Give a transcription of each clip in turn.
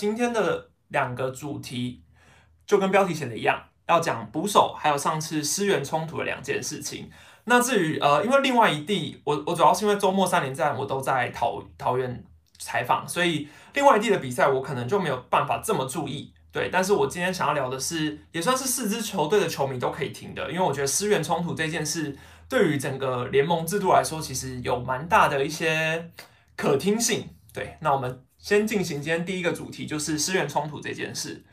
今天的两个主题就跟标题写的一样，要讲捕手还有上次失援冲突的两件事情。那至于呃，因为另外一地，我我主要是因为周末三连战我都在桃桃园采访，所以另外一地的比赛我可能就没有办法这么注意。对，但是我今天想要聊的是，也算是四支球队的球迷都可以听的，因为我觉得失援冲突这件事对于整个联盟制度来说，其实有蛮大的一些可听性。对，那我们先进行今天第一个主题，就是失援冲突这件事。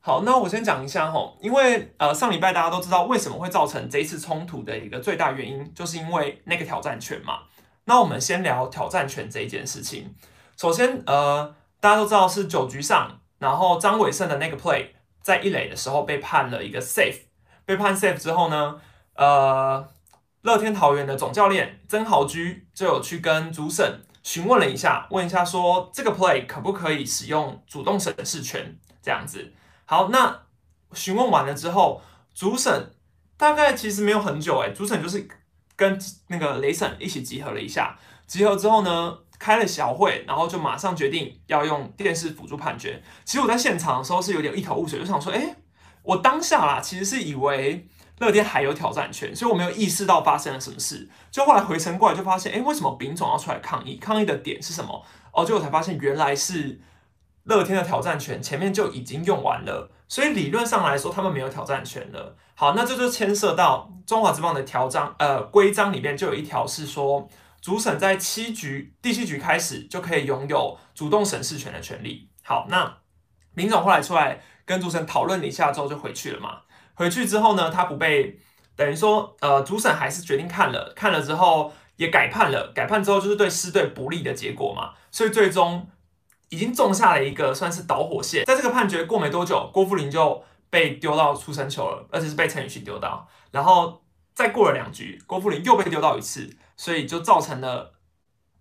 好，那我先讲一下吼，因为呃上礼拜大家都知道为什么会造成这一次冲突的一个最大原因，就是因为那个挑战权嘛。那我们先聊挑战权这一件事情。首先，呃，大家都知道是九局上。然后张伟胜的那个 play 在一垒的时候被判了一个 safe，被判 safe 之后呢，呃，乐天桃园的总教练曾豪居就有去跟主审询问了一下，问一下说这个 play 可不可以使用主动审视权这样子。好，那询问完了之后，主审大概其实没有很久，哎，主审就是跟那个雷审一起集合了一下，集合之后呢。开了小会，然后就马上决定要用电视辅助判决。其实我在现场的时候是有点一头雾水，就想说，哎，我当下啦，其实是以为乐天还有挑战权，所以我没有意识到发生了什么事。就后来回神过来，就发现，哎，为什么丙总要出来抗议？抗议的点是什么？哦，结果才发现原来是乐天的挑战权前面就已经用完了，所以理论上来说，他们没有挑战权了。好，那这就牵涉到中华之棒的条章，呃，规章里面就有一条是说。主审在七局第七局开始就可以拥有主动审视权的权利。好，那丙总后来出来跟主审讨论了一下之后就回去了嘛。回去之后呢，他不被等于说，呃，主审还是决定看了，看了之后也改判了。改判之后就是对师队不利的结果嘛，所以最终已经种下了一个算是导火线。在这个判决过没多久，郭富林就被丢到出生球了，而且是被陈宇迅丢到。然后再过了两局，郭富林又被丢到一次。所以就造成了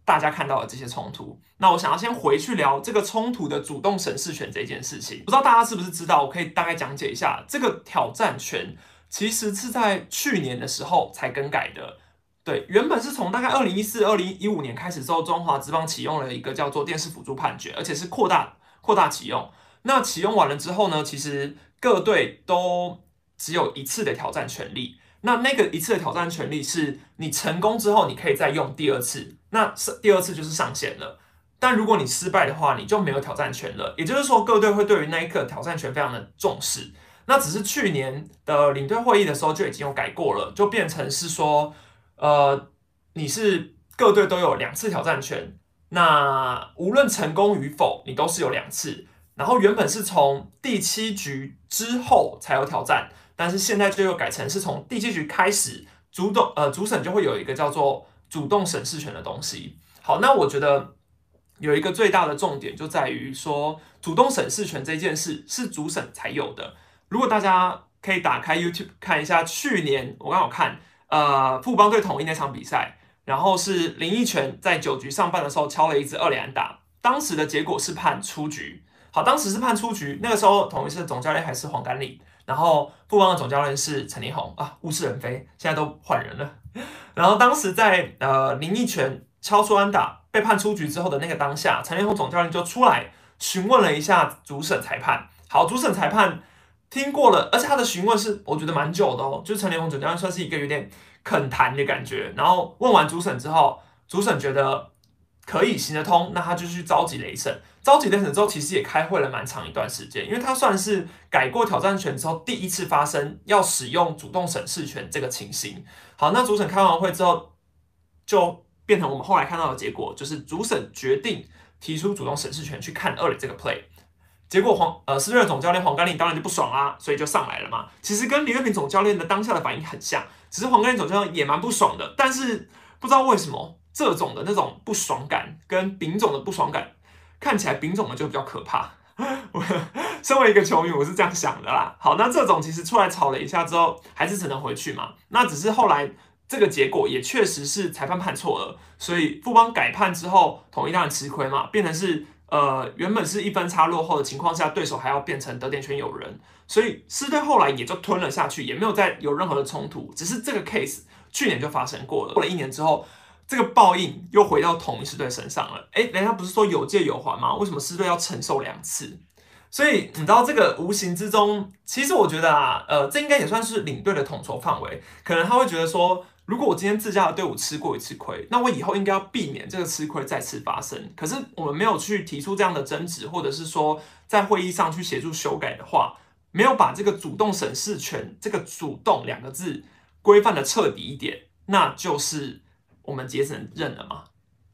大家看到的这些冲突。那我想要先回去聊这个冲突的主动审视权这件事情。不知道大家是不是知道？我可以大概讲解一下，这个挑战权其实是在去年的时候才更改的。对，原本是从大概二零一四、二零一五年开始之后，中华职棒启用了一个叫做电视辅助判决，而且是扩大扩大启用。那启用完了之后呢，其实各队都只有一次的挑战权利。那那个一次的挑战权利是你成功之后，你可以再用第二次，那是第二次就是上限了。但如果你失败的话，你就没有挑战权了。也就是说，各队会对于那一刻挑战权非常的重视。那只是去年的领队会议的时候就已经有改过了，就变成是说，呃，你是各队都有两次挑战权，那无论成功与否，你都是有两次。然后原本是从第七局之后才有挑战。但是现在就又改成是从第七局开始，主动呃主审就会有一个叫做主动审视权的东西。好，那我觉得有一个最大的重点就在于说，主动审视权这件事是主审才有的。如果大家可以打开 YouTube 看一下，去年我刚好看呃富邦队统一那场比赛，然后是林奕泉在九局上半的时候敲了一支二连打，当时的结果是判出局。好，当时是判出局，那个时候统一是总教练还是黄甘利。然后富邦的总教练是陈立宏啊，物是人非，现在都换人了。然后当时在呃林奕泉敲出安打被判出局之后的那个当下，陈立宏总教练就出来询问了一下主审裁判。好，主审裁判听过了，而且他的询问是我觉得蛮久的哦，就陈立宏总教练算是一个有点肯谈的感觉。然后问完主审之后，主审觉得。可以行得通，那他就去召集雷神。召集雷神之后，其实也开会了蛮长一段时间，因为他算是改过挑战权之后第一次发生要使用主动审视权这个情形。好，那主审开完会之后，就变成我们后来看到的结果，就是主审决定提出主动审视权去看二垒这个 play。结果黄呃，斯瑞尔总教练黄甘霖当然就不爽啊，所以就上来了嘛。其实跟李月平总教练的当下的反应很像，只是黄甘霖总教练也蛮不爽的，但是不知道为什么。这种的那种不爽感跟丙总的不爽感，看起来丙种的就比较可怕。我身为一个球迷，我是这样想的啦。好，那这种其实出来吵了一下之后，还是只能回去嘛。那只是后来这个结果也确实是裁判判错了，所以富邦改判之后，统一当然吃亏嘛，变成是呃原本是一分差落后的情况下，对手还要变成得点圈有人，所以狮队后来也就吞了下去，也没有再有任何的冲突。只是这个 case 去年就发生过了，过了一年之后。这个报应又回到同一狮队身上了。哎，人家不是说有借有还吗？为什么狮队要承受两次？所以你知道这个无形之中，其实我觉得啊，呃，这应该也算是领队的统筹范围。可能他会觉得说，如果我今天自家的队伍吃过一次亏，那我以后应该要避免这个吃亏再次发生。可是我们没有去提出这样的争执，或者是说在会议上去协助修改的话，没有把这个主动审视权这个“主动”两个字规范的彻底一点，那就是我们节省认了嘛。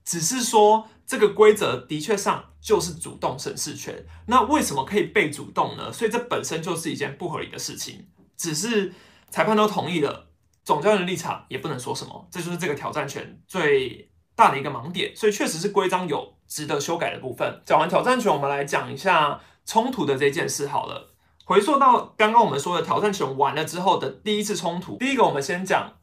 只是说这个规则的确上就是主动审视权，那为什么可以被主动呢？所以这本身就是一件不合理的事情。只是裁判都同意了，总教练的立场也不能说什么，这就是这个挑战权最大的一个盲点。所以确实是规章有值得修改的部分。讲完挑战权，我们来讲一下冲突的这件事好了。回溯到刚刚我们说的挑战权完了之后的第一次冲突，第一个我们先讲。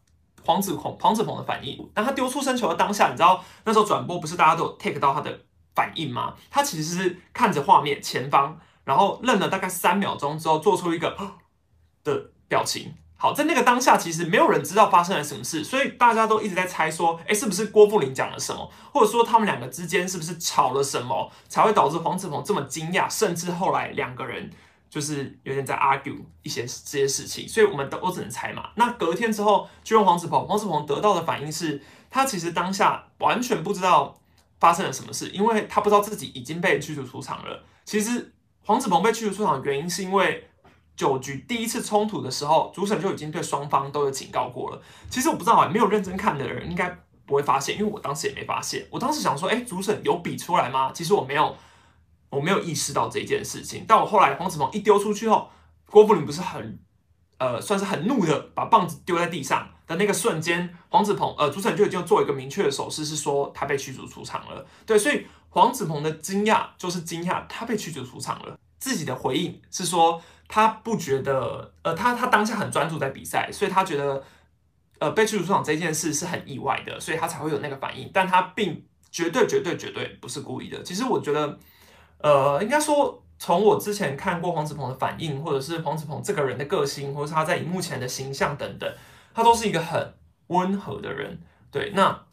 黄子鹏，黄子鹏的反应，当他丢出生球的当下，你知道那时候转播不是大家都有 take 到他的反应吗？他其实是看着画面前方，然后愣了大概三秒钟之后，做出一个 的表情。好，在那个当下，其实没有人知道发生了什么事，所以大家都一直在猜说，哎，是不是郭富林讲了什么，或者说他们两个之间是不是吵了什么，才会导致黄子鹏这么惊讶，甚至后来两个人。就是有点在 argue 一些这些事情，所以我们都我只能猜嘛。那隔天之后就问黄子鹏，黄子鹏得到的反应是，他其实当下完全不知道发生了什么事，因为他不知道自己已经被驱逐出场了。其实黄子鹏被驱逐出场的原因是因为九局第一次冲突的时候，主审就已经对双方都有警告过了。其实我不知道啊，没有认真看的人应该不会发现，因为我当时也没发现。我当时想说，哎，主审有比出来吗？其实我没有。我没有意识到这件事情，但我后来黄子鹏一丢出去后，郭富林不是很，呃，算是很怒的把棒子丢在地上的那个瞬间，黄子鹏呃主审就已经做一个明确的手势，是说他被驱逐出场了。对，所以黄子鹏的惊讶就是惊讶他被驱逐出场了，自己的回应是说他不觉得，呃，他他当下很专注在比赛，所以他觉得，呃，被驱逐出场这件事是很意外的，所以他才会有那个反应，但他并绝对绝对绝对不是故意的。其实我觉得。呃，应该说，从我之前看过黄子鹏的反应，或者是黄子鹏这个人的个性，或者是他在荧幕前的形象等等，他都是一个很温和的人。对，那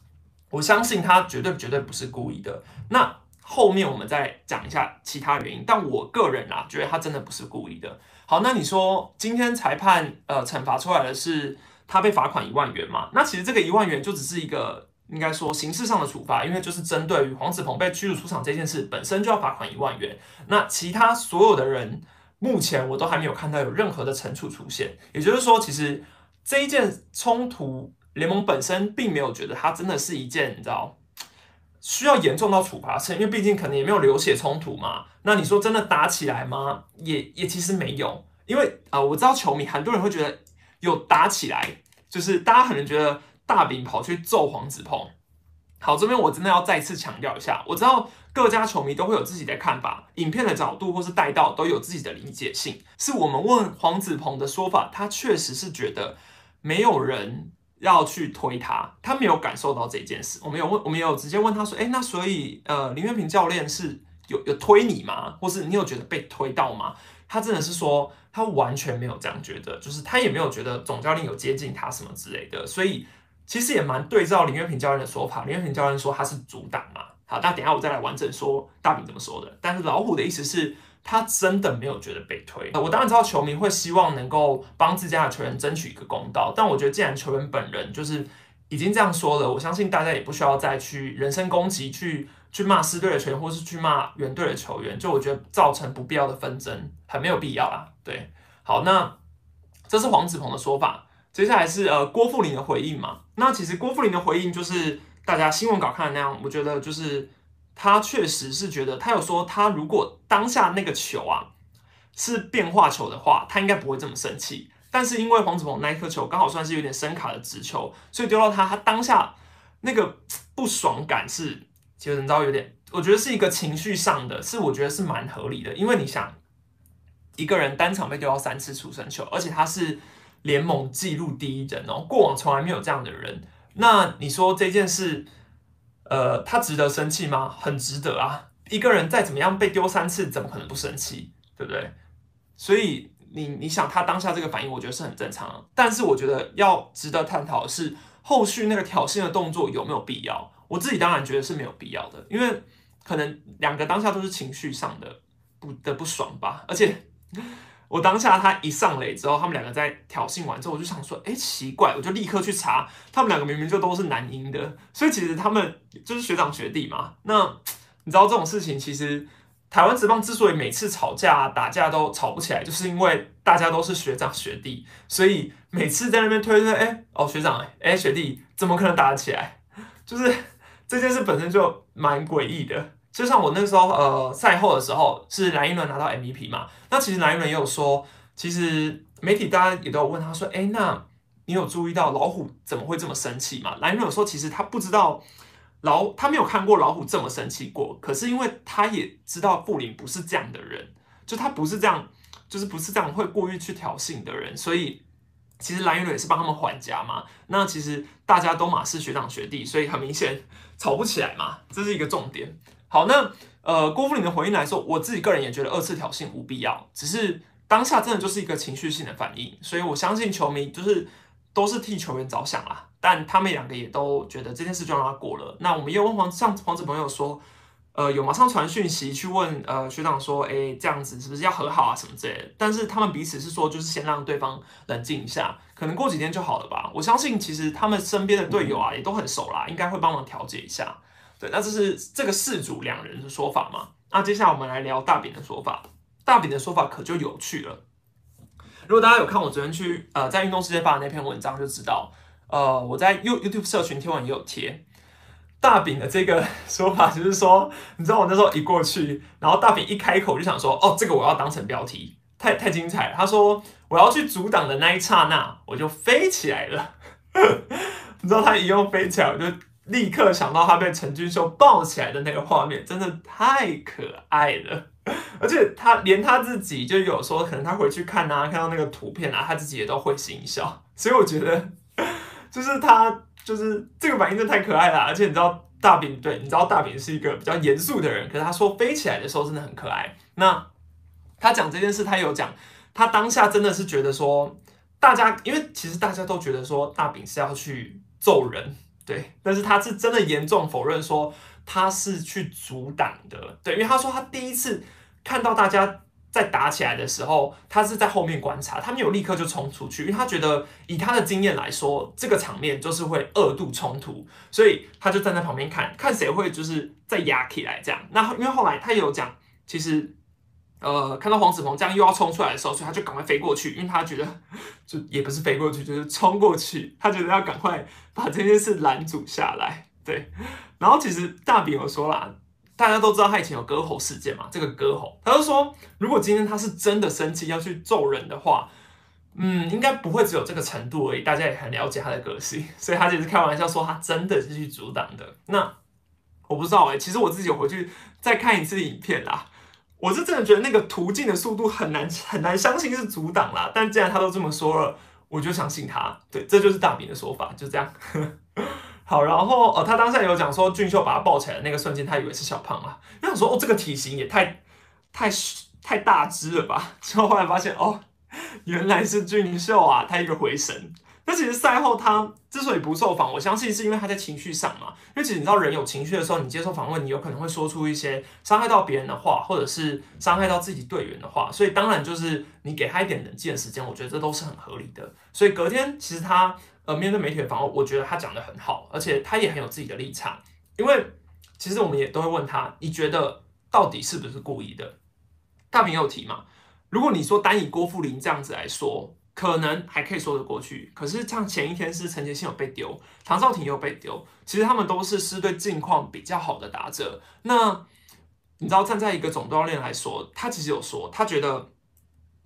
我相信他绝对绝对不是故意的。那后面我们再讲一下其他原因，但我个人啊，觉得他真的不是故意的。好，那你说今天裁判呃惩罚出来的是他被罚款一万元嘛？那其实这个一万元就只是一个。应该说形式上的处罚，因为就是针对于黄子鹏被驱逐出场这件事本身就要罚款一万元。那其他所有的人，目前我都还没有看到有任何的惩处出现。也就是说，其实这一件冲突，联盟本身并没有觉得它真的是一件你知道需要严重到处罚性，因为毕竟可能也没有流血冲突嘛。那你说真的打起来吗？也也其实没有，因为啊，我知道球迷很多人会觉得有打起来，就是大家可能觉得。大饼跑去揍黄子鹏，好，这边我真的要再次强调一下，我知道各家球迷都会有自己的看法，影片的角度或是带到都有自己的理解性。是我们问黄子鹏的说法，他确实是觉得没有人要去推他，他没有感受到这件事。我们有问，我们有直接问他说，哎，那所以呃林月平教练是有有推你吗？或是你有觉得被推到吗？他真的是说他完全没有这样觉得，就是他也没有觉得总教练有接近他什么之类的，所以。其实也蛮对照林月平教练的说法，林月平教练说他是阻挡嘛。好，那等下我再来完整说大饼怎么说的。但是老虎的意思是他真的没有觉得被推。我当然知道球迷会希望能够帮自家的球员争取一个公道，但我觉得既然球员本人就是已经这样说了，我相信大家也不需要再去人身攻击，去去骂师队的球员，或是去骂原队的球员。就我觉得造成不必要的纷争很没有必要啦。对，好，那这是黄子鹏的说法。接下来是呃郭富林的回应嘛？那其实郭富林的回应就是大家新闻稿看的那样，我觉得就是他确实是觉得他有说他如果当下那个球啊是变化球的话，他应该不会这么生气。但是因为黄子鹏那一颗球刚好算是有点深卡的直球，所以丢到他，他当下那个不爽感是其实你知道有点，我觉得是一个情绪上的，是我觉得是蛮合理的。因为你想一个人单场被丢到三次出生球，而且他是。联盟纪录第一人哦，过往从来没有这样的人。那你说这件事，呃，他值得生气吗？很值得啊！一个人再怎么样被丢三次，怎么可能不生气？对不对？所以你你想他当下这个反应，我觉得是很正常。但是我觉得要值得探讨的是后续那个挑衅的动作有没有必要？我自己当然觉得是没有必要的，因为可能两个当下都是情绪上的不的不爽吧。而且我当下他一上垒之后，他们两个在挑衅完之后，我就想说，哎，奇怪，我就立刻去查，他们两个明明就都是男音的，所以其实他们就是学长学弟嘛。那你知道这种事情，其实台湾职棒之所以每次吵架打架都吵不起来，就是因为大家都是学长学弟，所以每次在那边推推，哎，哦学长，哎学弟，怎么可能打得起来？就是这件事本身就蛮诡异的。就像我那时候，呃，赛后的时候是蓝一伦拿到 MVP 嘛，那其实蓝一伦也有说，其实媒体大家也都有问他说，哎，那你有注意到老虎怎么会这么生气吗？蓝一伦有说，其实他不知道老，他没有看过老虎这么生气过，可是因为他也知道布林不是这样的人，就他不是这样，就是不是这样会故意去挑衅的人，所以其实蓝一伦也是帮他们缓颊嘛。那其实大家都马是学长学弟，所以很明显吵不起来嘛，这是一个重点。好，那呃，郭富林的回应来说，我自己个人也觉得二次挑衅无必要，只是当下真的就是一个情绪性的反应，所以我相信球迷就是都是替球员着想啦，但他们两个也都觉得这件事就让他过了。那我们也问黄像黄子朋友说，呃，有马上传讯息去问呃学长说，哎，这样子是不是要和好啊什么之类的？但是他们彼此是说，就是先让对方冷静一下，可能过几天就好了吧。我相信其实他们身边的队友啊也都很熟啦，应该会帮忙调解一下。对，那这是这个事主两人的说法嘛？那接下来我们来聊大饼的说法。大饼的说法可就有趣了。如果大家有看我昨天去呃在运动世界发的那篇文章，就知道呃我在 You YouTube 社群贴文也有贴大饼的这个 说法，就是说，你知道我那时候一过去，然后大饼一开口就想说，哦，这个我要当成标题，太太精彩了。他说我要去阻挡的那一刹那，我就飞起来了。你知道他一用飞起来，我就。立刻想到他被陈俊秀抱起来的那个画面，真的太可爱了。而且他连他自己就有说，可能他回去看啊，看到那个图片啊，他自己也都会心一笑。所以我觉得，就是他就是这个反应真的太可爱了。而且你知道大饼对，你知道大饼是一个比较严肃的人，可是他说飞起来的时候真的很可爱。那他讲这件事，他有讲，他当下真的是觉得说，大家因为其实大家都觉得说大饼是要去揍人。对，但是他是真的严重否认说他是去阻挡的，对，因为他说他第一次看到大家在打起来的时候，他是在后面观察，他没有立刻就冲出去，因为他觉得以他的经验来说，这个场面就是会二度冲突，所以他就站在旁边看看谁会就是再压起来这样。那因为后来他也有讲，其实。呃，看到黄子鹏这样又要冲出来的时候，所以他就赶快飞过去，因为他觉得 就也不是飞过去，就是冲过去，他觉得要赶快把这件事拦阻下来。对，然后其实大饼有说啦，大家都知道他以前有割喉事件嘛，这个割喉，他就说如果今天他是真的生气要去揍人的话，嗯，应该不会只有这个程度而已。大家也很了解他的个性，所以他只是开玩笑说他真的是去阻挡的。那我不知道哎，其实我自己有回去再看一次影片啦。我是真的觉得那个途径的速度很难很难相信是阻挡啦，但既然他都这么说了，我就相信他。对，这就是大饼的说法，就这样。好，然后哦，他当下有讲说俊秀把他抱起来的那个瞬间，他以为是小胖啊，因为说哦这个体型也太太太大只了吧，之后后来发现哦原来是俊秀啊，他一个回神。那其实赛后他之所以不受访，我相信是因为他在情绪上嘛。因为其实你知道，人有情绪的时候，你接受访问，你有可能会说出一些伤害到别人的话，或者是伤害到自己队员的话。所以当然就是你给他一点冷静的时间，我觉得这都是很合理的。所以隔天其实他呃面对媒体的访问，我觉得他讲的很好，而且他也很有自己的立场。因为其实我们也都会问他，你觉得到底是不是故意的？大平有提嘛？如果你说单以郭富林这样子来说。可能还可以说得过去，可是像前一天是陈杰信有被丢，唐少廷又被丢，其实他们都是狮队近况比较好的打者。那你知道站在一个总教练来说，他其实有说，他觉得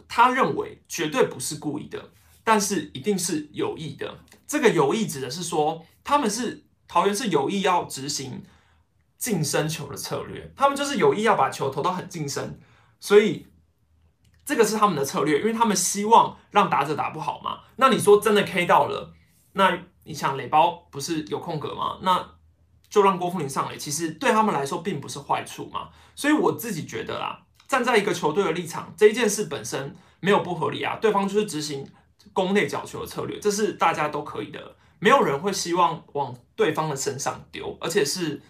他认为绝对不是故意的，但是一定是有意的。这个有意指的是说，他们是桃园是有意要执行近身球的策略，他们就是有意要把球投到很近身，所以。这个是他们的策略，因为他们希望让打者打不好嘛。那你说真的 K 到了，那你想垒包不是有空格吗？那就让郭富林上垒，其实对他们来说并不是坏处嘛。所以我自己觉得啦，站在一个球队的立场，这一件事本身没有不合理啊。对方就是执行攻内角球的策略，这是大家都可以的没有人会希望往对方的身上丢，而且是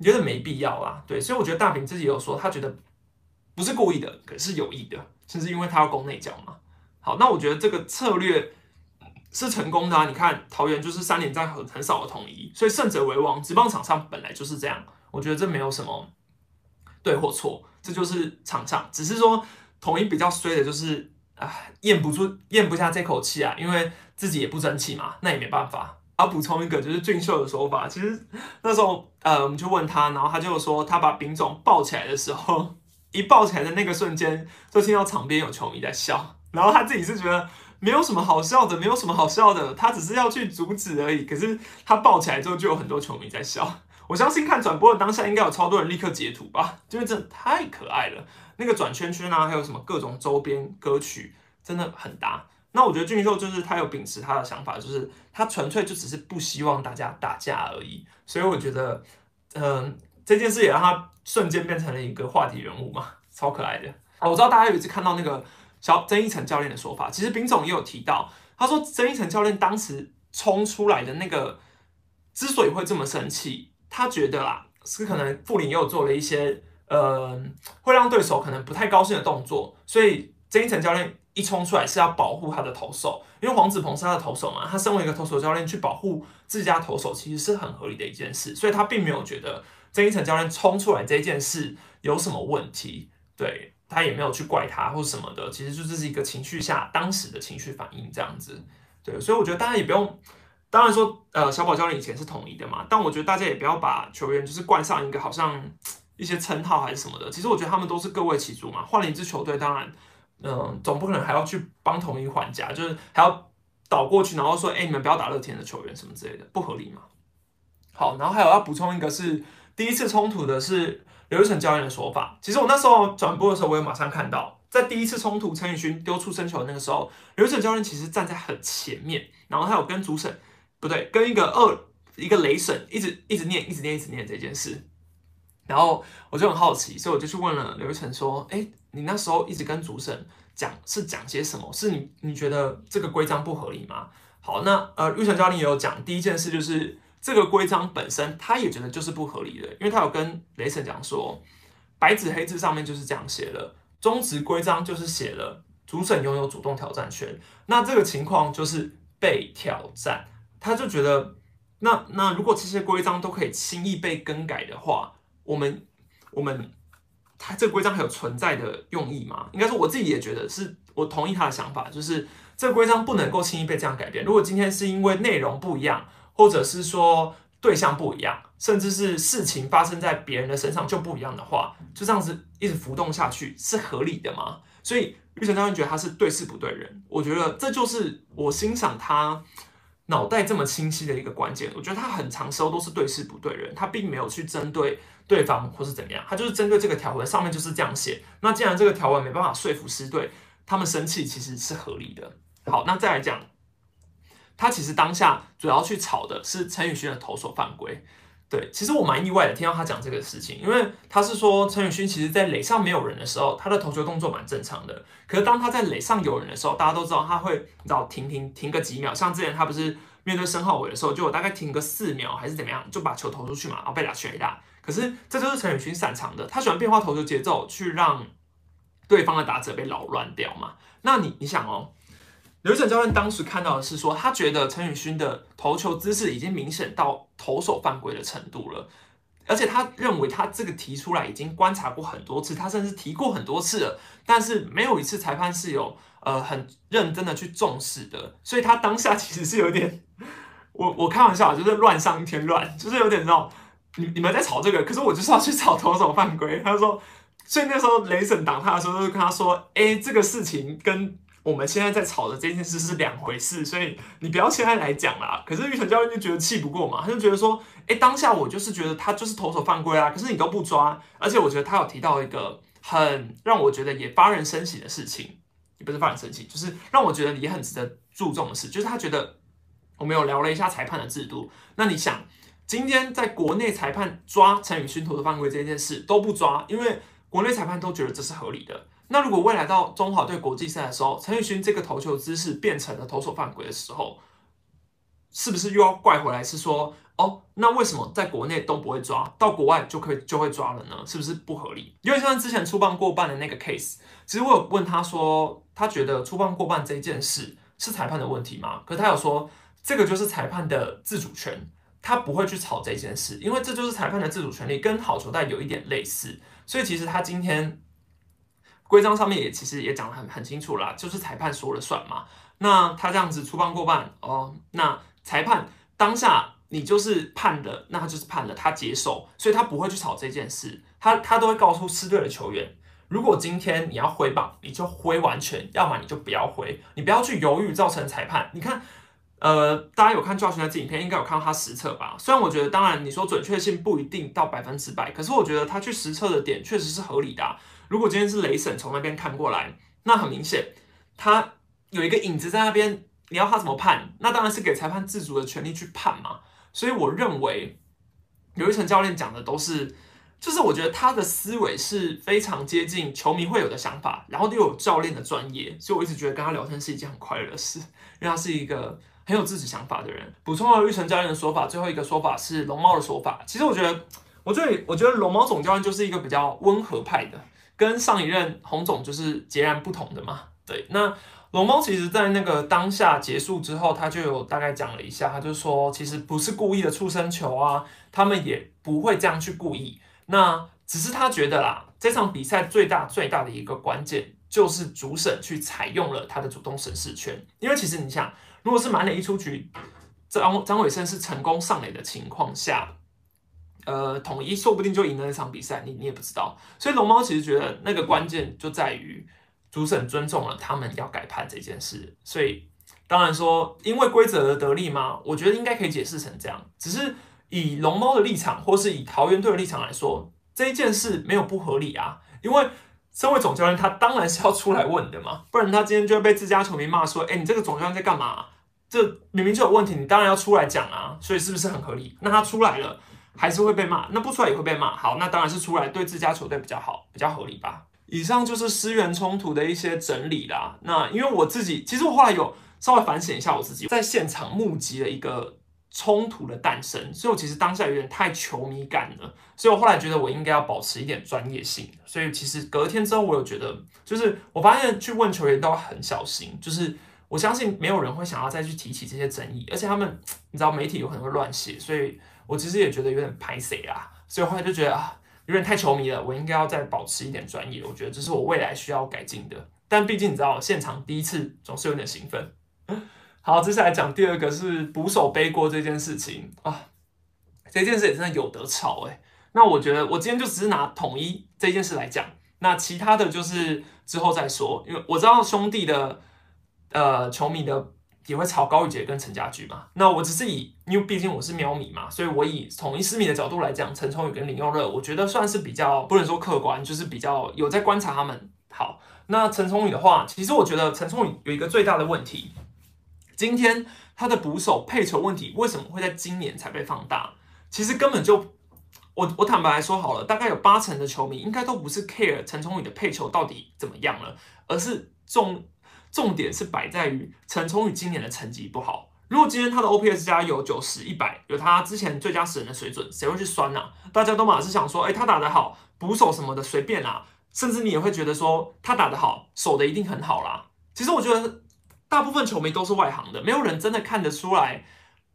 觉得没必要啦。对，所以我觉得大饼自己有说，他觉得不是故意的，可是有意的，甚至因为他要攻内角嘛。好，那我觉得这个策略是成功的啊。你看桃园就是三连战很很少的统一，所以胜者为王。职棒场上本来就是这样，我觉得这没有什么对或错，这就是场上，只是说统一比较衰的就是。啊，咽不住，咽不下这口气啊，因为自己也不争气嘛，那也没办法。要补充一个，就是俊秀的说法，其实那时候，呃，我们就问他，然后他就说，他把丙总抱起来的时候，一抱起来的那个瞬间，就听到场边有球迷在笑，然后他自己是觉得没有什么好笑的，没有什么好笑的，他只是要去阻止而已。可是他抱起来之后，就有很多球迷在笑。我相信看转播的当下，应该有超多人立刻截图吧，因为真的太可爱了。那个转圈圈啊，还有什么各种周边歌曲，真的很搭。那我觉得俊秀就是他有秉持他的想法，就是他纯粹就只是不希望大家打架而已。所以我觉得，嗯，这件事也让他瞬间变成了一个话题人物嘛，超可爱的。我知道大家有一次看到那个小曾一成教练的说法，其实丙总也有提到，他说曾一成教练当时冲出来的那个之所以会这么生气。他觉得啦，是可能傅林也有做了一些，呃，会让对手可能不太高兴的动作，所以曾一成教练一冲出来是要保护他的投手，因为黄子鹏是他的投手嘛，他身为一个投手教练去保护自家投手，其实是很合理的一件事，所以他并没有觉得曾一成教练冲出来这件事有什么问题，对他也没有去怪他或什么的，其实就这是一个情绪下当时的情绪反应这样子，对，所以我觉得大家也不用。当然说，呃，小宝教练以前是统一的嘛，但我觉得大家也不要把球员就是冠上一个好像一些称号还是什么的。其实我觉得他们都是各为其主嘛。换了一支球队，当然，嗯，总不可能还要去帮统一还价，就是还要倒过去，然后说，哎，你们不要打乐天的球员什么之类的，不合理嘛。好，然后还有要补充一个是第一次冲突的是刘玉成教练的说法。其实我那时候转播的时候，我也马上看到，在第一次冲突陈宇勋丢出生球那个时候，刘玉成教练其实站在很前面，然后他有跟主审。不对，跟一个二一个雷神一直一直念一直念一直念这件事，然后我就很好奇，所以我就去问了刘玉成说：“哎，你那时候一直跟主审讲是讲些什么？是你你觉得这个规章不合理吗？”好，那呃，玉成教练也有讲，第一件事就是这个规章本身他也觉得就是不合理的，因为他有跟雷神讲说，白纸黑字上面就是这样写了，中职规章就是写了主审拥有主动挑战权，那这个情况就是被挑战。他就觉得，那那如果这些规章都可以轻易被更改的话，我们我们他这个规章还有存在的用意吗？应该说我自己也觉得是我同意他的想法，就是这个规章不能够轻易被这样改变。如果今天是因为内容不一样，或者是说对象不一样，甚至是事情发生在别人的身上就不一样的话，就这样子一直浮动下去是合理的吗？所以玉成教练觉得他是对事不对人，我觉得这就是我欣赏他。脑袋这么清晰的一个关键，我觉得他很长时候都是对事不对人，他并没有去针对对方或是怎么样，他就是针对这个条文上面就是这样写。那既然这个条文没办法说服师队，他们生气其实是合理的。好，那再来讲，他其实当下主要去吵的是陈宇勋的投手犯规。对，其实我蛮意外的听到他讲这个事情，因为他是说陈宇勋其实在垒上没有人的时候，他的投球动作蛮正常的。可是当他在垒上有人的时候，大家都知道他会，你知道停停停个几秒。像之前他不是面对申浩伟的时候，就大概停个四秒还是怎么样，就把球投出去嘛，然后被打全垒打。可是这就是陈宇勋擅长的，他喜欢变化投球节奏，去让对方的打者被扰乱掉嘛。那你你想哦。刘晨教练当时看到的是说，他觉得陈宇勋的投球姿势已经明显到投手犯规的程度了，而且他认为他这个提出来已经观察过很多次，他甚至提过很多次了，但是没有一次裁判是有呃很认真的去重视的，所以他当下其实是有点，我我开玩笑就是乱上一天乱，就是有点那种你你们在吵这个，可是我就是要去吵投手犯规，他说，所以那时候雷神打他的时候，就跟他说，哎，这个事情跟。我们现在在吵的这件事是两回事，所以你不要现在来讲啦。可是玉成教练就觉得气不过嘛，他就觉得说，哎，当下我就是觉得他就是投手犯规啊，可是你都不抓，而且我觉得他有提到一个很让我觉得也发人深省的事情，也不是发人深省，就是让我觉得也很值得注重的事，就是他觉得我们有聊了一下裁判的制度，那你想，今天在国内裁判抓陈宇勋投的犯规这件事都不抓，因为国内裁判都觉得这是合理的。那如果未来到中华队国际赛的时候，陈宇勋这个投球姿势变成了投手犯规的时候，是不是又要怪回来？是说哦，那为什么在国内都不会抓到国外就可以就会抓了呢？是不是不合理？因为像之前出棒过半的那个 case，其实我有问他说，他觉得出棒过半这件事是裁判的问题吗？可他有说，这个就是裁判的自主权，他不会去吵这件事，因为这就是裁判的自主权利，跟好球带有一点类似。所以其实他今天规章上面也其实也讲得很很清楚啦，就是裁判说了算嘛。那他这样子出棒过半哦，那裁判当下你就是判的，那他就是判了，他接受，所以他不会去吵这件事，他他都会告诉失队的球员，如果今天你要挥棒，你就挥完全，要么你就不要挥，你不要去犹豫造成裁判。你看，呃，大家有看教学的这影片，应该有看到他实测吧？虽然我觉得，当然你说准确性不一定到百分之百，可是我觉得他去实测的点确实是合理的。如果今天是雷神从那边看过来，那很明显他。有一个影子在那边，你要他怎么判？那当然是给裁判自主的权利去判嘛。所以我认为，刘一成教练讲的都是，就是我觉得他的思维是非常接近球迷会有的想法，然后又有教练的专业，所以我一直觉得跟他聊天是一件很快乐的事，因为他是一个很有自己想法的人。补充了玉成教练的说法，最后一个说法是龙猫的说法。其实我觉得，我最，我觉得龙猫总教练就是一个比较温和派的，跟上一任洪总就是截然不同的嘛。对，那。龙猫其实，在那个当下结束之后，他就有大概讲了一下，他就说，其实不是故意的出生球啊，他们也不会这样去故意。那只是他觉得啦，这场比赛最大最大的一个关键，就是主审去采用了他的主动审视权。因为其实你想，如果是满垒一出局，张张伟生是成功上垒的情况下，呃，统一说不定就赢了那场比赛，你你也不知道。所以龙猫其实觉得那个关键就在于。主审尊重了他们要改判这件事，所以当然说因为规则而得利吗？我觉得应该可以解释成这样。只是以龙猫的立场，或是以桃园队的立场来说，这一件事没有不合理啊。因为身为总教练，他当然是要出来问的嘛，不然他今天就会被自家球迷骂说：“哎，你这个总教练在干嘛？这明明就有问题，你当然要出来讲啊。”所以是不是很合理？那他出来了，还是会被骂？那不出来也会被骂。好，那当然是出来对自家球队比较好，比较合理吧。以上就是私源冲突的一些整理啦。那因为我自己，其实我后来有稍微反省一下我自己，在现场目击了一个冲突的诞生，所以我其实当下有点太球迷感了。所以我后来觉得我应该要保持一点专业性。所以其实隔天之后，我有觉得，就是我发现去问球员都要很小心。就是我相信没有人会想要再去提起这些争议，而且他们你知道媒体有可能会乱写，所以我其实也觉得有点拍谁啊。所以后来就觉得啊。有点太球迷了，我应该要再保持一点专业。我觉得这是我未来需要改进的。但毕竟你知道，现场第一次总是有点兴奋。好，接下来讲第二个是捕手背锅这件事情啊，这件事也真的有得吵哎。那我觉得我今天就只是拿统一这件事来讲，那其他的就是之后再说。因为我知道兄弟的呃球迷的。也会炒高宇杰跟陈家驹嘛？那我只是以，因为毕竟我是喵迷嘛，所以我以统一私迷的角度来讲，陈崇宇跟林佑乐，我觉得算是比较不能说客观，就是比较有在观察他们。好，那陈崇宇的话，其实我觉得陈崇宇有一个最大的问题，今天他的捕手配球问题为什么会在今年才被放大？其实根本就，我我坦白来说好了，大概有八成的球迷应该都不是 care 陈崇宇的配球到底怎么样了，而是重。重点是摆在于陈崇宇今年的成绩不好。如果今天他的 OPS 加有九十、一百，有他之前最佳死人的水准，谁会去酸呢？大家都马是想说，哎，他打得好，捕手什么的随便啦。甚至你也会觉得说，他打得好，守的一定很好啦。其实我觉得大部分球迷都是外行的，没有人真的看得出来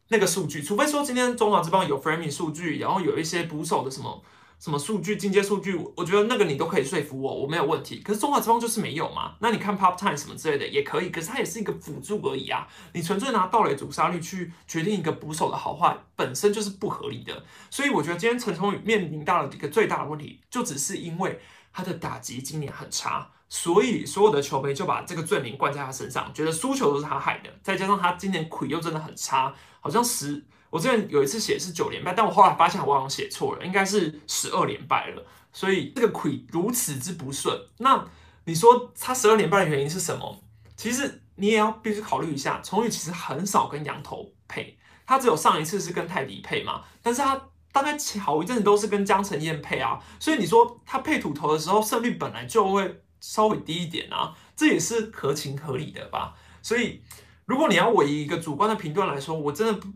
那个数据，除非说今天中华之邦有 Frami 数据，然后有一些捕手的什么。什么数据、进阶数据，我觉得那个你都可以说服我，我没有问题。可是中华之邦就是没有嘛？那你看 Pop Time 什么之类的也可以，可是它也是一个辅助而已啊。你纯粹拿盗垒阻杀率去决定一个捕手的好坏，本身就是不合理的。所以我觉得今天陈崇宇面临到了一个最大的问题，就只是因为他的打击今年很差，所以所有的球迷就把这个罪名灌在他身上，觉得输球都是他害的。再加上他今年魁又真的很差，好像十。我之前有一次写是九连败，但我后来发现我好像写错了，应该是十二连败了。所以这个亏如此之不顺，那你说他十二连败的原因是什么？其实你也要必须考虑一下，崇宇其实很少跟羊头配，他只有上一次是跟泰迪配嘛，但是他大概好一阵子都是跟江晨燕配啊，所以你说他配土头的时候胜率本来就会稍微低一点啊，这也是合情合理的吧？所以。如果你要我以一个主观的评断来说，我真的不，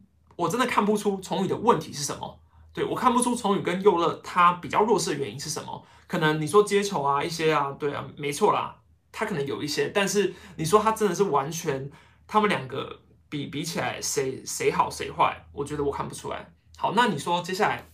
我真的看不出崇宇的问题是什么。对我看不出崇宇跟佑乐他比较弱势的原因是什么？可能你说接球啊一些啊，对啊，没错啦，他可能有一些，但是你说他真的是完全他们两个比比起来谁谁好谁坏？我觉得我看不出来。好，那你说接下来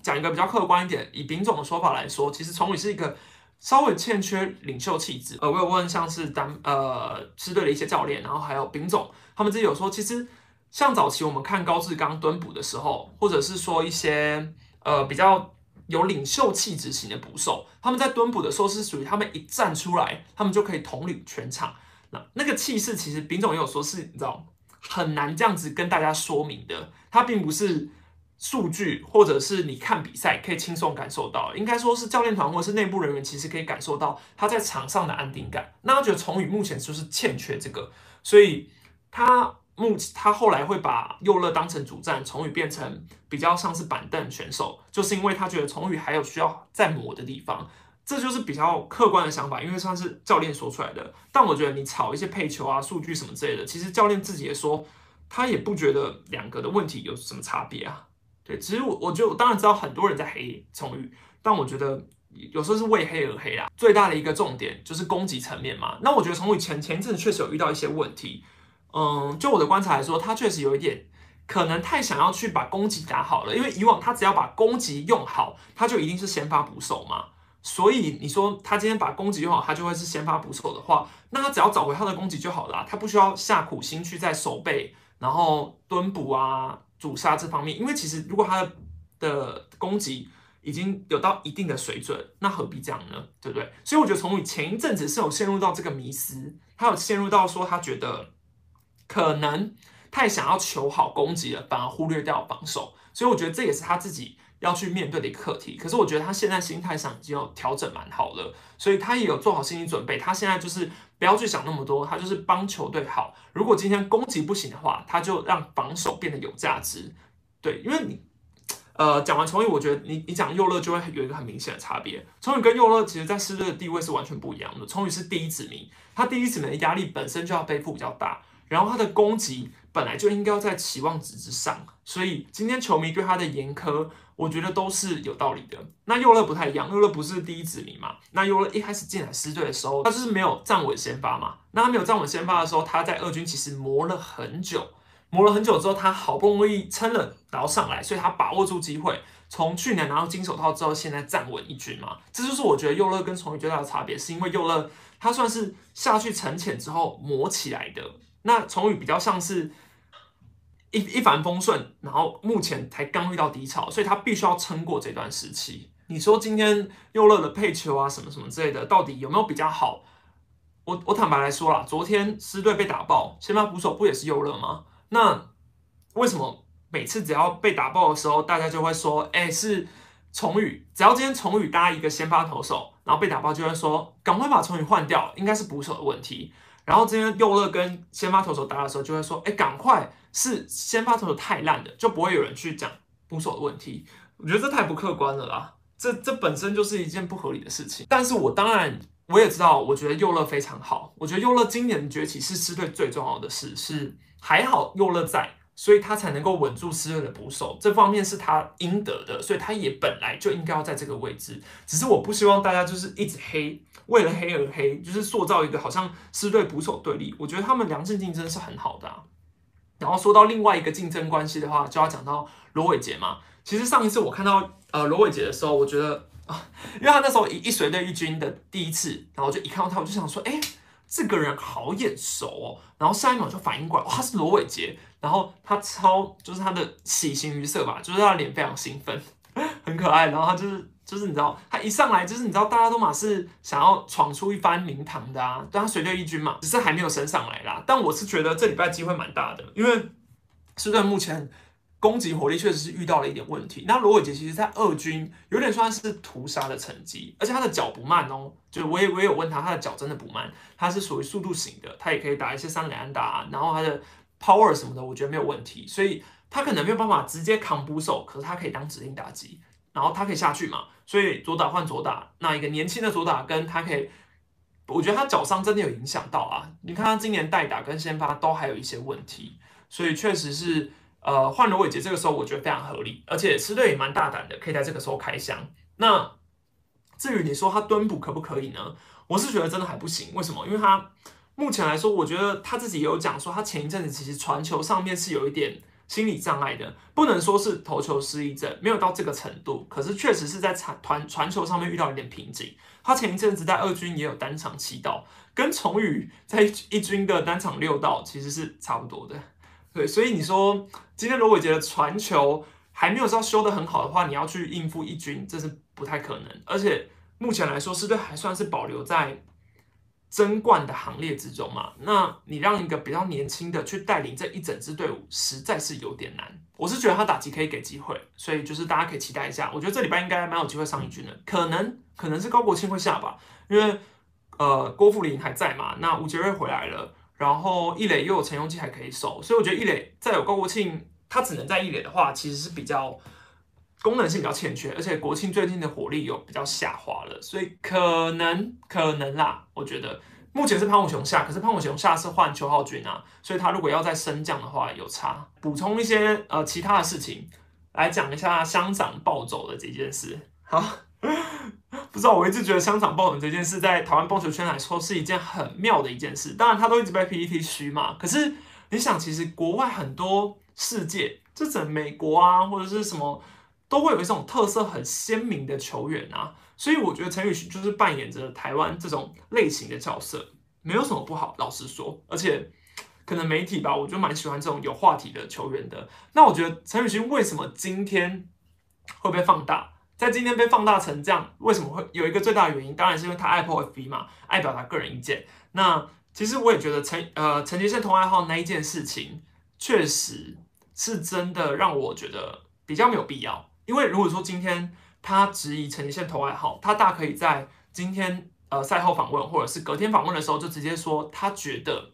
讲一个比较客观一点，以丙总的说法来说，其实崇宇是一个稍微欠缺领袖气质。呃，我有问像是单呃支队的一些教练，然后还有丙总，他们自己有说，其实。像早期我们看高志刚蹲捕的时候，或者是说一些呃比较有领袖气质型的捕手，他们在蹲捕的时候是属于他们一站出来，他们就可以统领全场。那那个气势，其实丙总也有说是，你知道很难这样子跟大家说明的。他并不是数据，或者是你看比赛可以轻松感受到，应该说是教练团或者是内部人员其实可以感受到他在场上的安定感。那我觉得崇宇目前就是欠缺这个，所以他。目他后来会把佑乐当成主战，崇宇变成比较像是板凳选手，就是因为他觉得崇宇还有需要再磨的地方，这就是比较客观的想法，因为算是教练说出来的。但我觉得你炒一些配球啊、数据什么之类的，其实教练自己也说，他也不觉得两个的问题有什么差别啊。对，其实我我觉得当然知道很多人在黑崇宇，但我觉得有时候是为黑而黑啦。最大的一个重点就是攻击层面嘛。那我觉得崇宇前前阵确实有遇到一些问题。嗯，就我的观察来说，他确实有一点可能太想要去把攻击打好了，因为以往他只要把攻击用好，他就一定是先发捕手嘛。所以你说他今天把攻击用好，他就会是先发捕手的话，那他只要找回他的攻击就好了，他不需要下苦心去在手背，然后蹲捕啊、主杀这方面。因为其实如果他的的攻击已经有到一定的水准，那何必这样呢？对不对？所以我觉得从前一阵子是有陷入到这个迷思，他有陷入到说他觉得。可能太想要求好攻击了，反而忽略掉防守，所以我觉得这也是他自己要去面对的一个课题。可是我觉得他现在心态上已经有调整蛮好了，所以他也有做好心理准备。他现在就是不要去想那么多，他就是帮球队好。如果今天攻击不行的话，他就让防守变得有价值。对，因为你呃讲完崇宇，我觉得你你讲佑乐就会有一个很明显的差别。崇宇跟佑乐其实在狮队的地位是完全不一样的。崇宇是第一指名，他第一指名的压力本身就要背负比较大。然后他的攻击本来就应该要在期望值之上，所以今天球迷对他的严苛，我觉得都是有道理的。那佑乐不太一样，佑乐不是第一指名嘛？那佑乐一开始进来狮队的时候，他就是没有站稳先发嘛。那他没有站稳先发的时候，他在二军其实磨了很久，磨了很久之后，他好不容易撑了，然后上来，所以他把握住机会，从去年拿到金手套之后，现在站稳一军嘛。这就是我觉得佑乐跟崇宇最大的差别，是因为佑乐他算是下去沉潜之后磨起来的。那崇宇比较像是一一帆风顺，然后目前才刚遇到低潮，所以他必须要撑过这段时期。你说今天佑乐的配球啊，什么什么之类的，到底有没有比较好？我我坦白来说啦，昨天狮队被打爆，先发捕手不也是佑乐吗？那为什么每次只要被打爆的时候，大家就会说，哎，是崇宇？只要今天崇宇搭一个先发投手，然后被打爆，就会说，赶快把崇宇换掉，应该是捕手的问题。然后今天佑乐跟先发投手打的时候，就会说：“哎，赶快是先发投手太烂了，就不会有人去讲捕手的问题。”我觉得这太不客观了啦，这这本身就是一件不合理的事情。但是我当然我也知道，我觉得佑乐非常好。我觉得佑乐今年的崛起是支队最重要的事，是还好佑乐在，所以他才能够稳住狮队的捕手，这方面是他应得的，所以他也本来就应该要在这个位置。只是我不希望大家就是一直黑。为了黑而黑，就是塑造一个好像狮队捕手对立。我觉得他们良性竞争是很好的。然后说到另外一个竞争关系的话，就要讲到罗伟杰嘛。其实上一次我看到呃罗伟杰的时候，我觉得啊，因为他那时候一一随队一军的第一次，然后就一看到他，我就想说，哎，这个人好眼熟哦。然后下一秒就反应过来，哇，他是罗伟杰。然后他超就是他的喜形于色吧，就是他的脸非常兴奋，很可爱。然后他就是。就是你知道，他一上来就是你知道，大家都嘛是想要闯出一番名堂的啊，但他随队一军嘛，只是还没有升上来啦。但我是觉得这礼拜机会蛮大的，因为是在目前攻击火力确实是遇到了一点问题。那罗伟杰其实在二军有点算是屠杀的成绩，而且他的脚不慢哦，就我也我也有问他，他的脚真的不慢，他是属于速度型的，他也可以打一些三连安打，然后他的 power 什么的，我觉得没有问题，所以他可能没有办法直接扛捕手，可是他可以当指定打击。然后他可以下去嘛，所以左打换左打，那一个年轻的左打跟他可以我觉得他脚伤真的有影响到啊。你看他今年代打跟先发都还有一些问题，所以确实是呃换了伟杰这个时候我觉得非常合理，而且狮队也蛮大胆的，可以在这个时候开箱。那至于你说他蹲补可不可以呢？我是觉得真的还不行。为什么？因为他目前来说，我觉得他自己有讲说，他前一阵子其实传球上面是有一点心理障碍的，不能说是投球失忆症，没有到这个程度。可是确实是在传传传球上面遇到一点瓶颈。他前一阵子在二军也有单场七道，跟崇宇在一军的单场六道其实是差不多的。对，所以你说今天罗伟杰的传球还没有到修的很好的话，你要去应付一军，这是不太可能。而且目前来说，是对还算是保留在。争冠的行列之中嘛，那你让一个比较年轻的去带领这一整支队伍，实在是有点难。我是觉得他打击可以给机会，所以就是大家可以期待一下。我觉得这礼拜应该蛮有机会上一军的，可能可能是高国庆会下吧，因为呃郭富林还在嘛，那吴杰瑞回来了，然后易磊又有陈永基还可以守，所以我觉得易磊再有高国庆，他只能在易磊的话，其实是比较。功能性比较欠缺，而且国庆最近的火力有比较下滑了，所以可能可能啦，我觉得目前是潘武雄下，可是潘武雄下是换邱浩军啊，所以他如果要再升降的话有差。补充一些呃其他的事情来讲一下乡长暴走的这件事。好，不知道我一直觉得香肠爆冷这件事在台湾棒球圈来说是一件很妙的一件事，当然他都一直被 PPT 虚嘛，可是你想，其实国外很多世界，就整美国啊或者是什么。都会有一种特色很鲜明的球员啊，所以我觉得陈宇勋就是扮演着台湾这种类型的角色，没有什么不好。老实说，而且可能媒体吧，我就蛮喜欢这种有话题的球员的。那我觉得陈宇勋为什么今天会被放大？在今天被放大成这样，为什么会有一个最大的原因？当然是因为他爱 po FB 嘛，爱表达个人意见。那其实我也觉得陈呃陈杰宪同爱好那一件事情，确实是真的让我觉得比较没有必要。因为如果说今天他质疑陈杰宪投爱好，他大可以在今天呃赛后访问或者是隔天访问的时候就直接说他觉得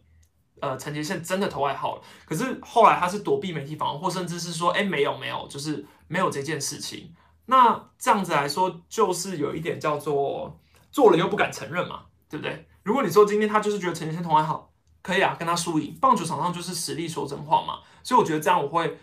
呃陈杰宪真的投爱好了。可是后来他是躲避媒体访问，或甚至是说哎没有没有，就是没有这件事情。那这样子来说，就是有一点叫做做了又不敢承认嘛，对不对？如果你说今天他就是觉得陈杰宪投爱好，可以啊，跟他输赢，棒球场上就是实力说真话嘛。所以我觉得这样我会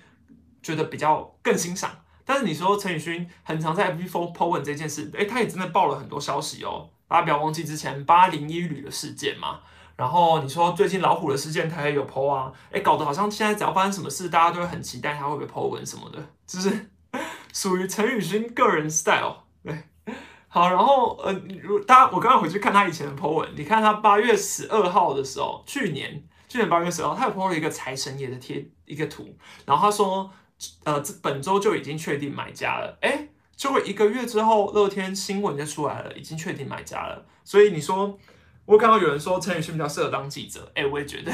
觉得比较更欣赏。但是你说陈宇勋很常在 FB po 文这件事，哎，他也真的爆了很多消息哦。大家不要忘记之前八零一旅的事件嘛。然后你说最近老虎的事件，他也有 po 啊。哎，搞得好像现在只要发生什么事，大家都会很期待他会不会 po 文什么的，就是属于陈宇勋个人 style。对，好，然后呃，如大家我刚刚回去看他以前的 po 文，你看他八月十二号的时候，去年去年八月十二号，他有 po 了一个财神爷的贴一个图，然后他说。呃，这本周就已经确定买家了，哎，就会一个月之后，乐天新闻就出来了，已经确定买家了。所以你说，我看到有人说陈宇勋比较适合当记者，哎，我也觉得，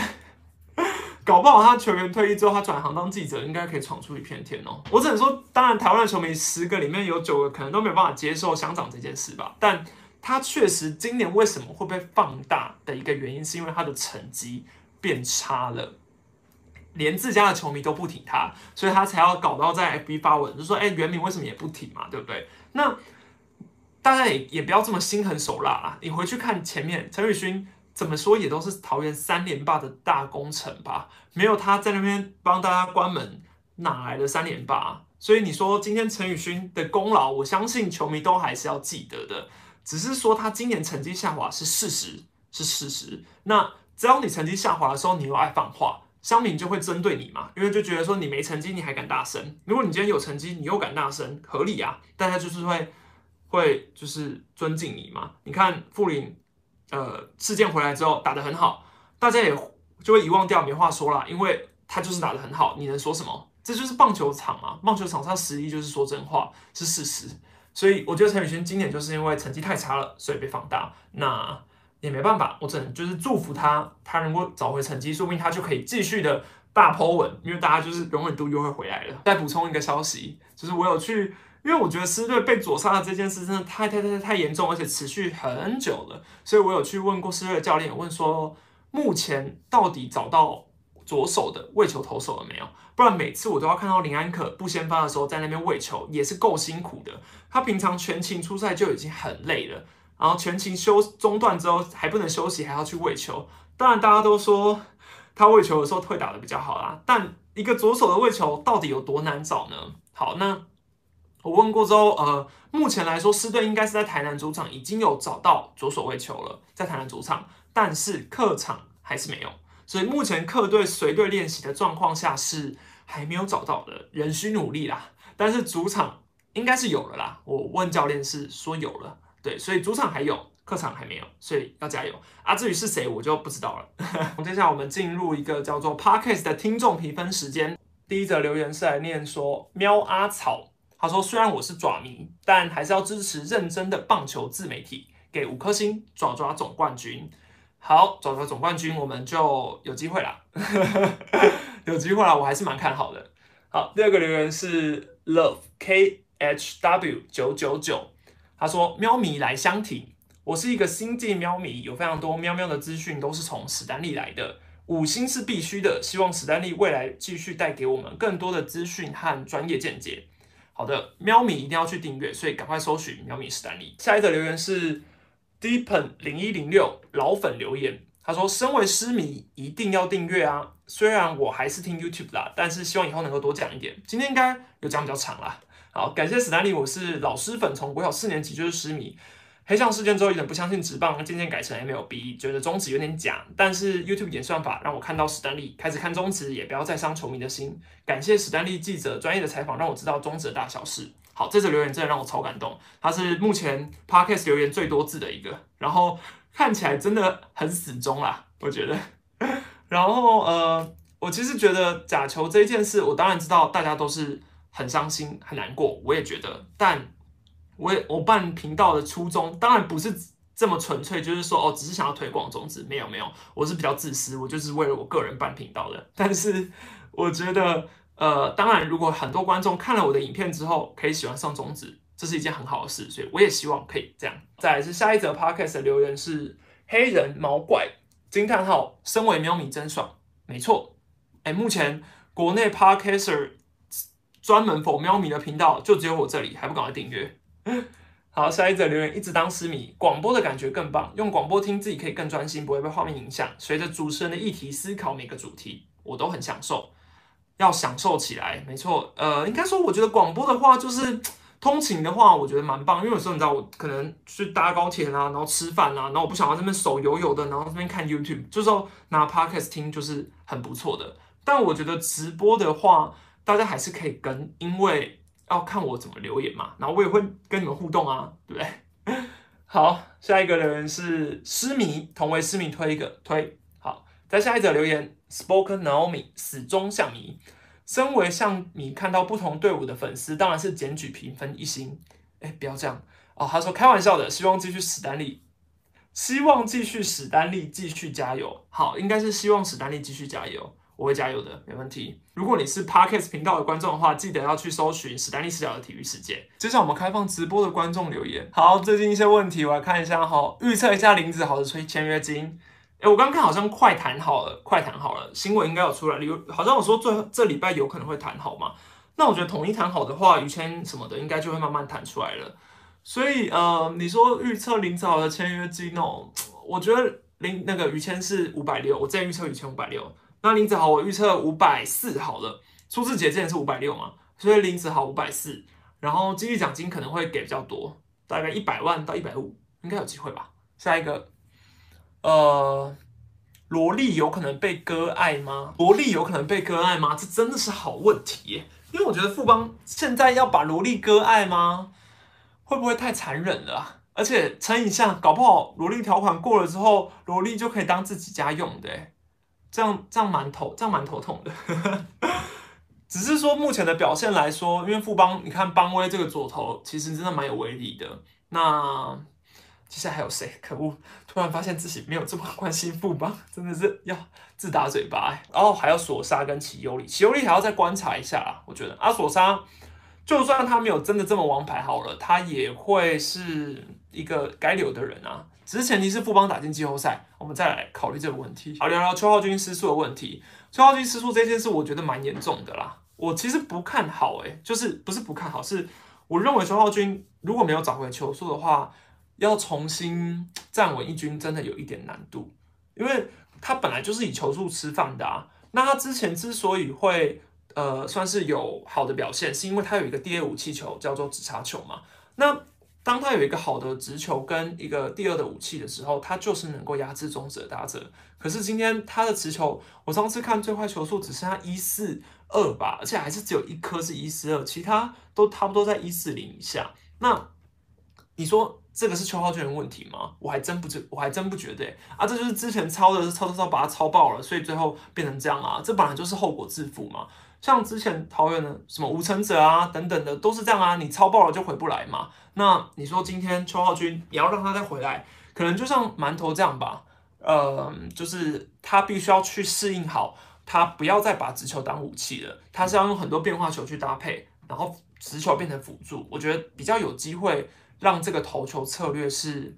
搞不好他球员退役之后，他转行当记者，应该可以闯出一片天哦。我只能说，当然台湾的球迷十个里面有九个可能都没有办法接受乡长这件事吧，但他确实今年为什么会被放大的一个原因，是因为他的成绩变差了。连自家的球迷都不挺他，所以他才要搞到在 FB 发文，就说：“哎，原名为什么也不挺嘛？对不对？”那大家也也不要这么心狠手辣啊！你回去看前面陈宇勋怎么说，也都是桃园三连霸的大功臣吧？没有他在那边帮大家关门，哪来的三连霸？所以你说今天陈宇勋的功劳，我相信球迷都还是要记得的。只是说他今年成绩下滑是事实，是事实。那只要你成绩下滑的时候，你又爱放话。乡民就会针对你嘛，因为就觉得说你没成绩，你还敢大声。如果你今天有成绩，你又敢大声，合理啊，大家就是会会就是尊敬你嘛。你看傅林，呃，事件回来之后打得很好，大家也就会遗忘掉，没话说了，因为他就是打得很好，你能说什么？这就是棒球场嘛，棒球场上实力就是说真话，是事实。所以我觉得陈宇轩今年就是因为成绩太差了，所以被放大。那。也没办法，我只能就是祝福他，他能够找回成绩，说不定他就可以继续的大抛稳，因为大家就是容忍度又会回来了。再补充一个消息，就是我有去，因为我觉得狮队被左杀的这件事真的太太太太严重，而且持续很久了，所以我有去问过狮队的教练，问说目前到底找到左手的喂球投手了没有？不然每次我都要看到林安可不先发的时候在那边喂球，也是够辛苦的。他平常全勤出赛就已经很累了。然后全勤休中断之后还不能休息，还要去喂球。当然大家都说他喂球的时候会打的比较好啦，但一个左手的喂球到底有多难找呢？好，那我问过之后，呃，目前来说，狮队应该是在台南主场已经有找到左手喂球了，在台南主场，但是客场还是没有。所以目前客队随队练习的状况下是还没有找到的，仍需努力啦。但是主场应该是有了啦，我问教练是说有了，对，所以主场还有，客场还没有，所以要加油啊。至于是谁，我就不知道了。接下来我们进入一个叫做 Parkes 的听众评分时间。第一则留言是来念说喵阿草，他说虽然我是爪迷，但还是要支持认真的棒球自媒体，给五颗星，爪爪总冠军。好，走到总冠军，我们就有机会啦，有机会啦，我还是蛮看好的。好，第二个留言是 love k h w 九九九，他说喵迷来相挺，我是一个新晋喵迷，有非常多喵喵的资讯都是从史丹利来的，五星是必须的，希望史丹利未来继续带给我们更多的资讯和专业见解。好的，喵咪一定要去订阅，所以赶快搜寻喵咪史丹利。下一则留言是。Deepen 零一零六老粉留言，他说：“身为诗迷，一定要订阅啊！虽然我还是听 YouTube 啦，但是希望以后能够多讲一点。今天应该有讲比较长啦。好，感谢史丹利，我是老师粉，从国小四年级就是诗迷。黑象事件之后，有点不相信直棒，渐渐改成 MLB，觉得中职有点假。但是 YouTube 演算法让我看到史丹利，开始看中职，也不要再伤球迷的心。感谢史丹利记者专业的采访，让我知道中职的大小事。”好，这则留言真的让我超感动。他是目前 podcast 留言最多字的一个，然后看起来真的很死忠啦，我觉得。然后呃，我其实觉得假球这件事，我当然知道大家都是很伤心、很难过，我也觉得。但我也我办频道的初衷，当然不是这么纯粹，就是说哦，只是想要推广种子，没有没有，我是比较自私，我就是为了我个人办频道的。但是我觉得。呃，当然，如果很多观众看了我的影片之后，可以喜欢上种子，这是一件很好的事，所以我也希望可以这样。再来是下一则 podcast 的留言是黑人毛怪惊叹号，身为喵咪真爽，没错，哎，目前国内 podcaster 专门否喵咪的频道就只有我这里，还不赶快订阅？好，下一则留言一直当私密，广播的感觉更棒，用广播听自己可以更专心，不会被画面影响。随着主持人的议题思考每个主题，我都很享受。要享受起来，没错。呃，应该说，我觉得广播的话，就是 通勤的话，我觉得蛮棒。因为有时候你知道，我可能去搭高铁啊，然后吃饭啊，然后我不想要这边手油油的，然后这边看 YouTube，就是拿 Podcast 听，就是很不错的。但我觉得直播的话，大家还是可以跟，因为要看我怎么留言嘛，然后我也会跟你们互动啊，对不对？好，下一个留言是失迷，同为失迷推一个推。在下一则留言。Spoken Naomi 始终像迷，身为像迷，看到不同队伍的粉丝，当然是检举评分一星。哎，不要这样哦。他说开玩笑的，希望继续史丹利，希望继续史丹利继续加油。好，应该是希望史丹利继续加油，我会加油的，没问题。如果你是 Parkes 频道的观众的话，记得要去搜寻史丹利视角的体育世界。接下来我们开放直播的观众留言。好，最近一些问题我来看一下哈，预测一下林子豪的催签约金。哎，我刚刚看好像快谈好了，快谈好了，新闻应该有出来，有好像我说最这礼拜有可能会谈好嘛？那我觉得统一谈好的话，于谦什么的应该就会慢慢谈出来了。所以呃，你说预测林子豪的签约金哦，我觉得林那个于谦是五百六，我再预测于谦五百六。那林子豪我预测五百四好了，苏志杰之前是五百六嘛，所以林子豪五百四，然后激励奖金可能会给比较多，大概一百万到一百五，应该有机会吧？下一个。呃，萝莉有可能被割爱吗？萝莉有可能被割爱吗？这真的是好问题，因为我觉得富邦现在要把萝莉割爱吗？会不会太残忍了？而且乘一下，搞不好萝莉条款过了之后，萝莉就可以当自己家用的，这样这样蛮头这样蛮头痛的。只是说目前的表现来说，因为富邦，你看邦威这个左投其实真的蛮有威力的，那。接下来还有谁？可恶！突然发现自己没有这么关心富邦，真的是要自打嘴巴哎。然后还有索沙跟齐尤里，齐尤里还要再观察一下啦。我觉得阿索沙，就算他没有真的这么王牌好了，他也会是一个该留的人啊。只是前提是富邦打进季后赛，我们再来考虑这个问题。好，聊聊邱浩军失速的问题。邱浩军失速这件事，我觉得蛮严重的啦。我其实不看好，哎，就是不是不看好，是我认为邱浩军如果没有找回球速的话。要重新站稳一军，真的有一点难度，因为他本来就是以球速吃饭的啊。那他之前之所以会呃算是有好的表现，是因为他有一个第二武器球叫做直插球嘛。那当他有一个好的直球跟一个第二的武器的时候，他就是能够压制中指的打者。可是今天他的直球，我上次看最快球速只剩下一四二吧，而且还是只有一颗是一四二，其他都差不多在一四零以下。那你说这个是邱浩俊的问题吗？我还真不觉，我还真不觉得啊，这就是之前抄的抄抄抄把他抄爆了，所以最后变成这样啊，这本来就是后果自负嘛。像之前桃园的什么吴成泽啊等等的都是这样啊，你抄爆了就回不来嘛。那你说今天邱浩军你要让他再回来，可能就像馒头这样吧，呃，就是他必须要去适应好，他不要再把直球当武器了，他是要用很多变化球去搭配，然后直球变成辅助，我觉得比较有机会让这个投球策略是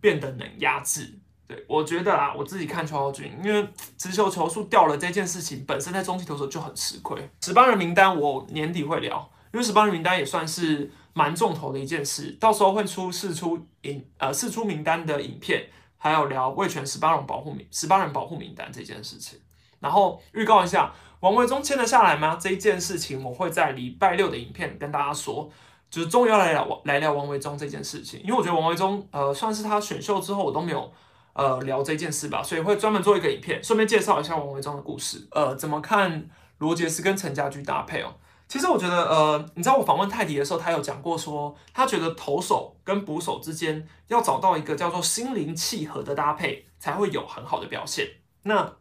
变得能压制。对，我觉得啊，我自己看邱浩军，因为直球球速掉了这件事情本身在中期投手就很吃亏。十八人名单我年底会聊，因为十八人名单也算是蛮重头的一件事，到时候会出试出影呃试出名单的影片，还有聊卫权十八人保护名十八人保护名单这件事情。然后预告一下，王维忠签得下来吗？这一件事情我会在礼拜六的影片跟大家说，就是终于要来聊来聊王维忠这件事情，因为我觉得王维忠呃算是他选秀之后我都没有。呃，聊这件事吧，所以会专门做一个影片，顺便介绍一下王维忠的故事。呃，怎么看罗杰斯跟陈家驹搭配哦？其实我觉得，呃，你知道我访问泰迪的时候，他有讲过说，他觉得投手跟捕手之间要找到一个叫做心灵契合的搭配，才会有很好的表现。那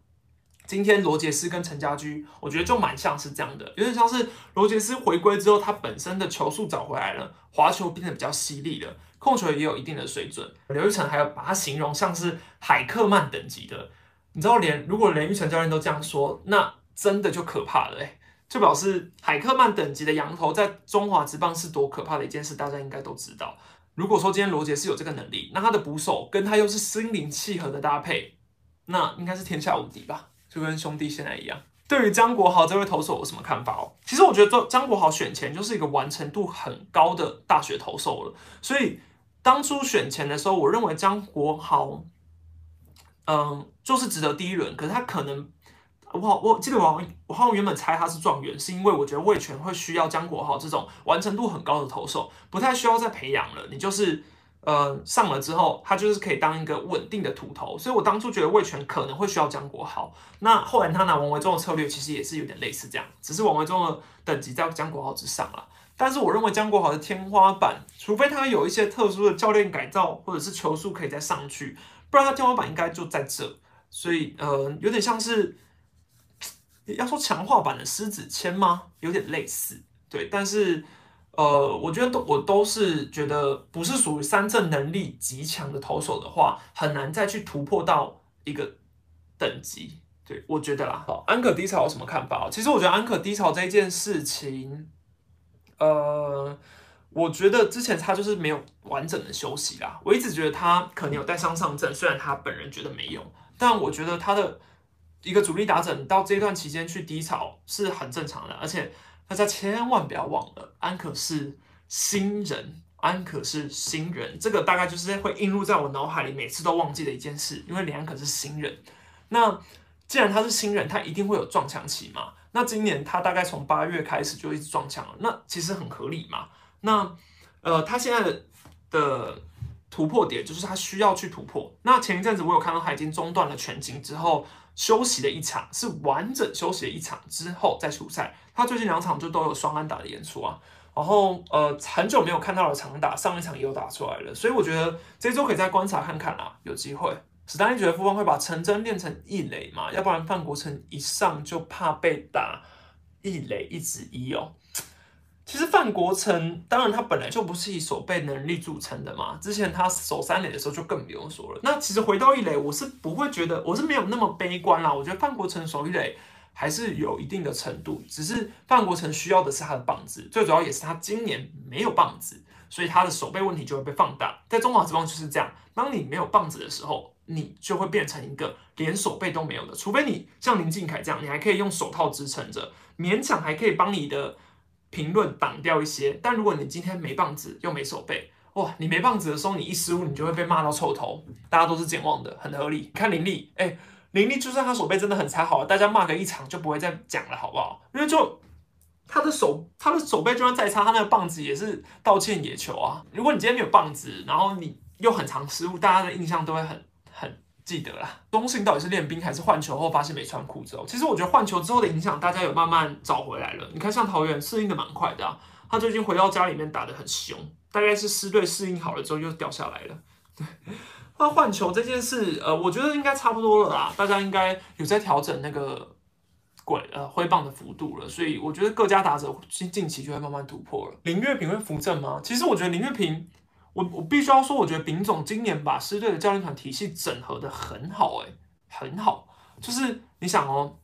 今天罗杰斯跟陈家驹，我觉得就蛮像是这样的，有点像是罗杰斯回归之后，他本身的球速找回来了，滑球变得比较犀利了。控球也有一定的水准，刘玉成还要把它形容像是海克曼等级的，你知道，连如果连玉成教练都这样说，那真的就可怕了哎，就表示海克曼等级的羊头在中华职棒是多可怕的一件事，大家应该都知道。如果说今天罗杰是有这个能力，那他的捕手跟他又是心灵契合的搭配，那应该是天下无敌吧，就跟兄弟现在一样。对于江国豪这位投手有什么看法哦？其实我觉得江国豪选前就是一个完成度很高的大学投手了，所以。当初选前的时候，我认为江国豪，嗯，就是值得第一轮。可是他可能，我好我记得我好我好像原本猜他是状元，是因为我觉得魏权会需要江国豪这种完成度很高的投手，不太需要再培养了。你就是呃上了之后，他就是可以当一个稳定的土头。所以我当初觉得魏权可能会需要江国豪。那后来他拿王维忠的策略，其实也是有点类似这样，只是王维忠的等级在江国豪之上了。但是我认为江国豪的天花板，除非他有一些特殊的教练改造，或者是球速可以再上去，不然他天花板应该就在这。所以呃，有点像是要说强化版的狮子签吗？有点类似，对。但是呃，我觉得都我都是觉得不是属于三振能力极强的投手的话，很难再去突破到一个等级。对我觉得啦。好，安可低潮有什么看法？其实我觉得安可低潮这件事情。呃，我觉得之前他就是没有完整的休息啦。我一直觉得他可能有带伤上阵，虽然他本人觉得没有，但我觉得他的一个主力打者到这段期间去低潮是很正常的。而且大家千万不要忘了，安可是新人，安可是新人，这个大概就是会映入在我脑海里，每次都忘记的一件事。因为李安可是新人，那既然他是新人，他一定会有撞墙期嘛。那今年他大概从八月开始就一直撞墙了，那其实很合理嘛。那呃，他现在的突破点就是他需要去突破。那前一阵子我有看到他已经中断了全景之后休息的一场，是完整休息的一场之后再出赛。他最近两场就都有双安打的演出啊。然后呃，很久没有看到了长打，上一场也有打出来了，所以我觉得这周可以再观察看看啦，有机会。史丹尼觉得富邦会把陈真练成一垒嘛？要不然范国成一上就怕被打一垒一直一哦。其实范国成当然他本来就不是以守备能力著称的嘛，之前他守三垒的时候就更不用说了。那其实回到一垒，我是不会觉得我是没有那么悲观啦。我觉得范国成守一垒还是有一定的程度，只是范国成需要的是他的棒子，最主要也是他今年没有棒子，所以他的守备问题就会被放大。在中华之棒就是这样，当你没有棒子的时候。你就会变成一个连手背都没有的，除非你像林敬凯这样，你还可以用手套支撑着，勉强还可以帮你的评论挡掉一些。但如果你今天没棒子又没手背，哇，你没棒子的时候，你一失误，你就会被骂到臭头，大家都是健忘的，很合理。看林立，哎，林立就算他手背真的很差，好了，大家骂个一场就不会再讲了，好不好？因为就他的手，他的手背就算再差，他那个棒子也是道歉野球啊。如果你今天没有棒子，然后你又很常失误，大家的印象都会很很记得啦。中信到底是练兵还是换球后发现没穿裤子哦？其实我觉得换球之后的影响，大家有慢慢找回来了。你看像桃园适应的蛮快的，他最近回到家里面打的很凶。大概是师队适应好了之后又掉下来了。对，那换球这件事，呃，我觉得应该差不多了啦。大家应该有在调整那个轨呃挥棒的幅度了，所以我觉得各家打者近近期就会慢慢突破了。林月平会扶正吗？其实我觉得林月平，我我必须要说，我觉得丙总今年把师队的教练团体系整合的很好，诶，很好。就是你想哦。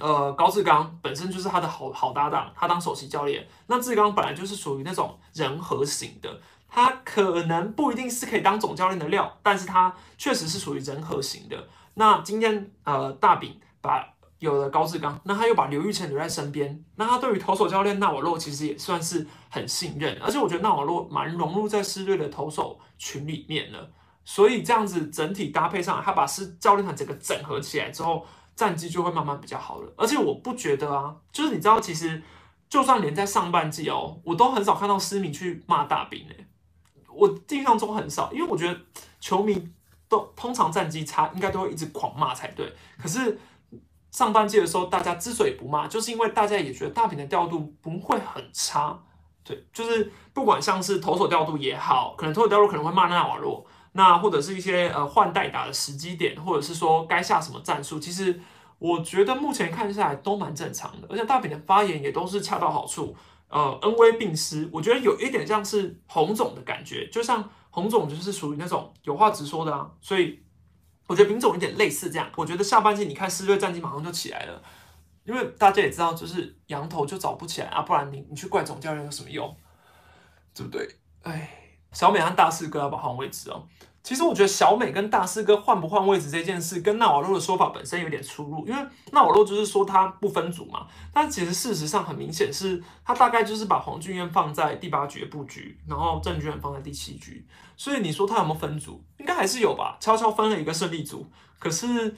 呃，高志刚本身就是他的好好搭档，他当首席教练。那志刚本来就是属于那种人和型的，他可能不一定是可以当总教练的料，但是他确实是属于人和型的。那今天呃，大饼把有了高志刚，那他又把刘玉成留在身边，那他对于投手教练纳瓦洛其实也算是很信任，而且我觉得纳瓦洛蛮融入在狮队的投手群里面了，所以这样子整体搭配上，他把狮教练团整个整合起来之后。战绩就会慢慢比较好了，而且我不觉得啊，就是你知道，其实就算连在上半季哦，我都很少看到思明去骂大兵诶，我印象中很少，因为我觉得球迷都通常战绩差，应该都会一直狂骂才对。可是上半季的时候，大家之所以不骂，就是因为大家也觉得大饼的调度不会很差，对，就是不管像是投手调度也好，可能投手调度可能会骂纳瓦罗。那或者是一些呃换代打的时机点，或者是说该下什么战术，其实我觉得目前看下来都蛮正常的，而且大饼的发言也都是恰到好处，呃恩威并施，我觉得有一点像是洪总的感觉，就像洪总就是属于那种有话直说的啊，所以我觉得丙种有点类似这样，我觉得下半季你看四队战绩马上就起来了，因为大家也知道就是羊头就找不起来啊，不然你你去怪总教练有什么用，对不对？哎。小美和大四哥要保好位置哦？其实我觉得小美跟大师哥换不换位置这件事，跟纳瓦洛的说法本身有点出入。因为纳瓦洛就是说他不分组嘛，但其实事实上很明显是他大概就是把黄俊彦放在第八局的布局，然后郑俊放在第七局。所以你说他有没有分组？应该还是有吧，悄悄分了一个胜利组。可是。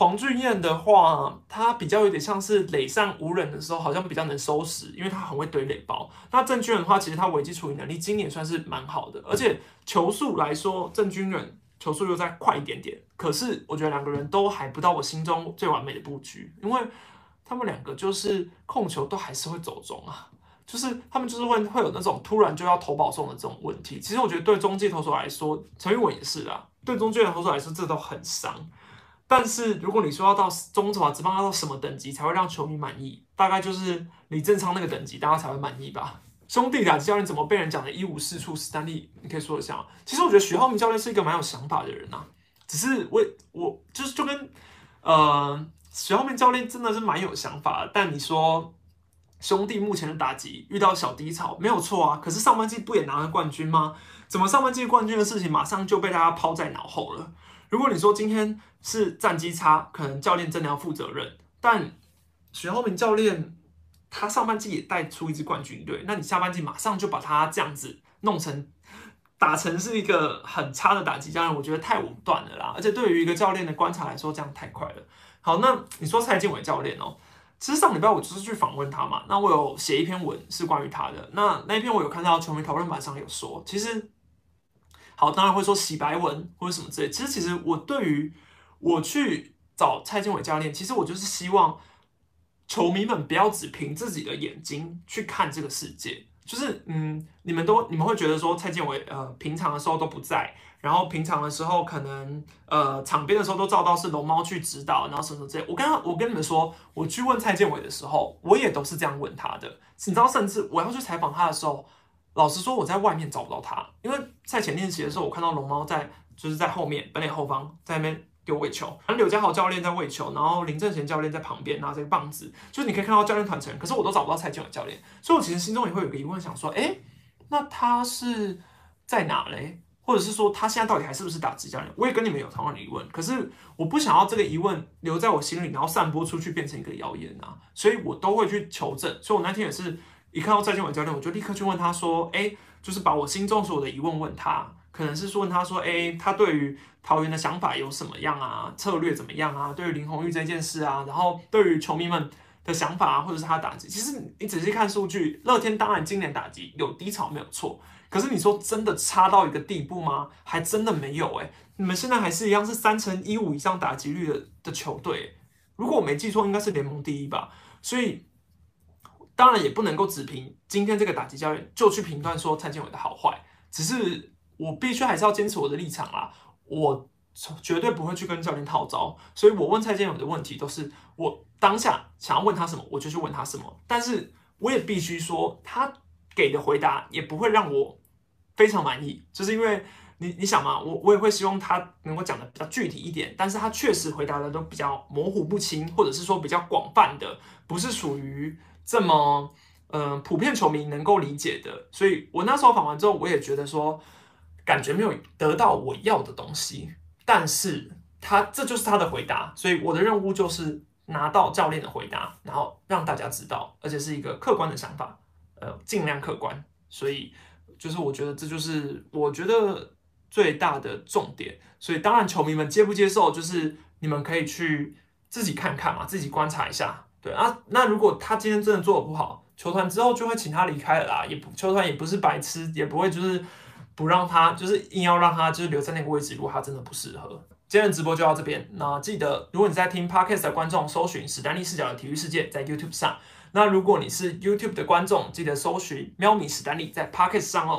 黄俊彦的话，他比较有点像是垒上无人的时候，好像比较能收拾，因为他很会堆垒包。那郑军人的话，其实他危机处理能力今年算是蛮好的，而且球速来说，郑军人球速又再快一点点。可是我觉得两个人都还不到我心中最完美的布局，因为他们两个就是控球都还是会走中啊，就是他们就是会会有那种突然就要投保送的这种问题。其实我觉得对中继投手来说，陈玉文也是啊，对中继投手来说，这都很伤。但是如果你说要到中华职棒要到什么等级才会让球迷满意，大概就是李正昌那个等级，大家才会满意吧。兄弟俩教练怎么被人讲的一无是处？史丹利，你可以说一下。其实我觉得许浩明教练是一个蛮有想法的人呐，只是我我就是就跟呃许浩明教练真的是蛮有想法。但你说兄弟目前的打击遇到小低潮没有错啊，可是上半季不也拿了冠军吗？怎么上半季冠军的事情马上就被大家抛在脑后了？如果你说今天是战绩差，可能教练真的要负责任。但许浩明教练他上半季也带出一支冠军队，那你下半季马上就把他这样子弄成打成是一个很差的打击教练，我觉得太武断了啦。而且对于一个教练的观察来说，这样太快了。好，那你说蔡建伟教练哦，其实上礼拜我就是去访问他嘛，那我有写一篇文是关于他的。那那一篇我有看到球迷讨论板上有说，其实。好，当然会说洗白文或者什么之类。其实，其实我对于我去找蔡建伟教练，其实我就是希望球迷们不要只凭自己的眼睛去看这个世界。就是，嗯，你们都你们会觉得说蔡建伟呃平常的时候都不在，然后平常的时候可能呃场边的时候都照到是龙猫去指导，然后什么什么之类。我刚刚我跟你们说，我去问蔡建伟的时候，我也都是这样问他的。你知道，甚至我要去采访他的时候。老实说，我在外面找不到他，因为在前练习的时候，我看到龙猫在，就是在后面本垒后方在那边丢喂球，然后刘家豪教练在喂球，然后林正贤教练在旁边拿着个棒子，就是你可以看到教练团成，可是我都找不到蔡建伟教练，所以我其实心中也会有个疑问，想说，哎，那他是在哪嘞？或者是说他现在到底还是不是打职教练？我也跟你们有同样的疑问，可是我不想要这个疑问留在我心里，然后散播出去变成一个谣言啊，所以我都会去求证，所以我那天也是。一看到蔡建伟教练，我就立刻去问他说：“哎，就是把我心中所有的疑问问他，可能是问他说，哎，他对于桃园的想法有什么样啊？策略怎么样啊？对于林红玉这件事啊，然后对于球迷们的想法啊，或者是他打击，其实你仔细看数据，乐天当然今年打击有低潮没有错，可是你说真的差到一个地步吗？还真的没有哎，你们现在还是一样是三乘一五以上打击率的的球队，如果我没记错，应该是联盟第一吧，所以。当然也不能够只凭今天这个打击教练就去评断说蔡建伟的好坏，只是我必须还是要坚持我的立场啦，我绝对不会去跟教练套招，所以我问蔡建伟的问题都是我当下想要问他什么我就去问他什么，但是我也必须说他给的回答也不会让我非常满意，就是因为你你想嘛，我我也会希望他能够讲的比较具体一点，但是他确实回答的都比较模糊不清，或者是说比较广泛的，不是属于。这么，嗯，普遍球迷能够理解的，所以我那时候访完之后，我也觉得说，感觉没有得到我要的东西。但是他这就是他的回答，所以我的任务就是拿到教练的回答，然后让大家知道，而且是一个客观的想法，呃，尽量客观。所以就是我觉得这就是我觉得最大的重点。所以当然球迷们接不接受，就是你们可以去自己看看嘛，自己观察一下。对啊，那如果他今天真的做的不好，球团之后就会请他离开了啦。也不，球团也不是白痴，也不会就是不让他，就是硬要让他就是留在那个位置。如果他真的不适合，今天的直播就到这边。那记得，如果你在听 podcast 的观众，搜寻史丹利视角的体育世界在 YouTube 上。那如果你是 YouTube 的观众，记得搜寻喵咪史丹利在 podcast 上哦。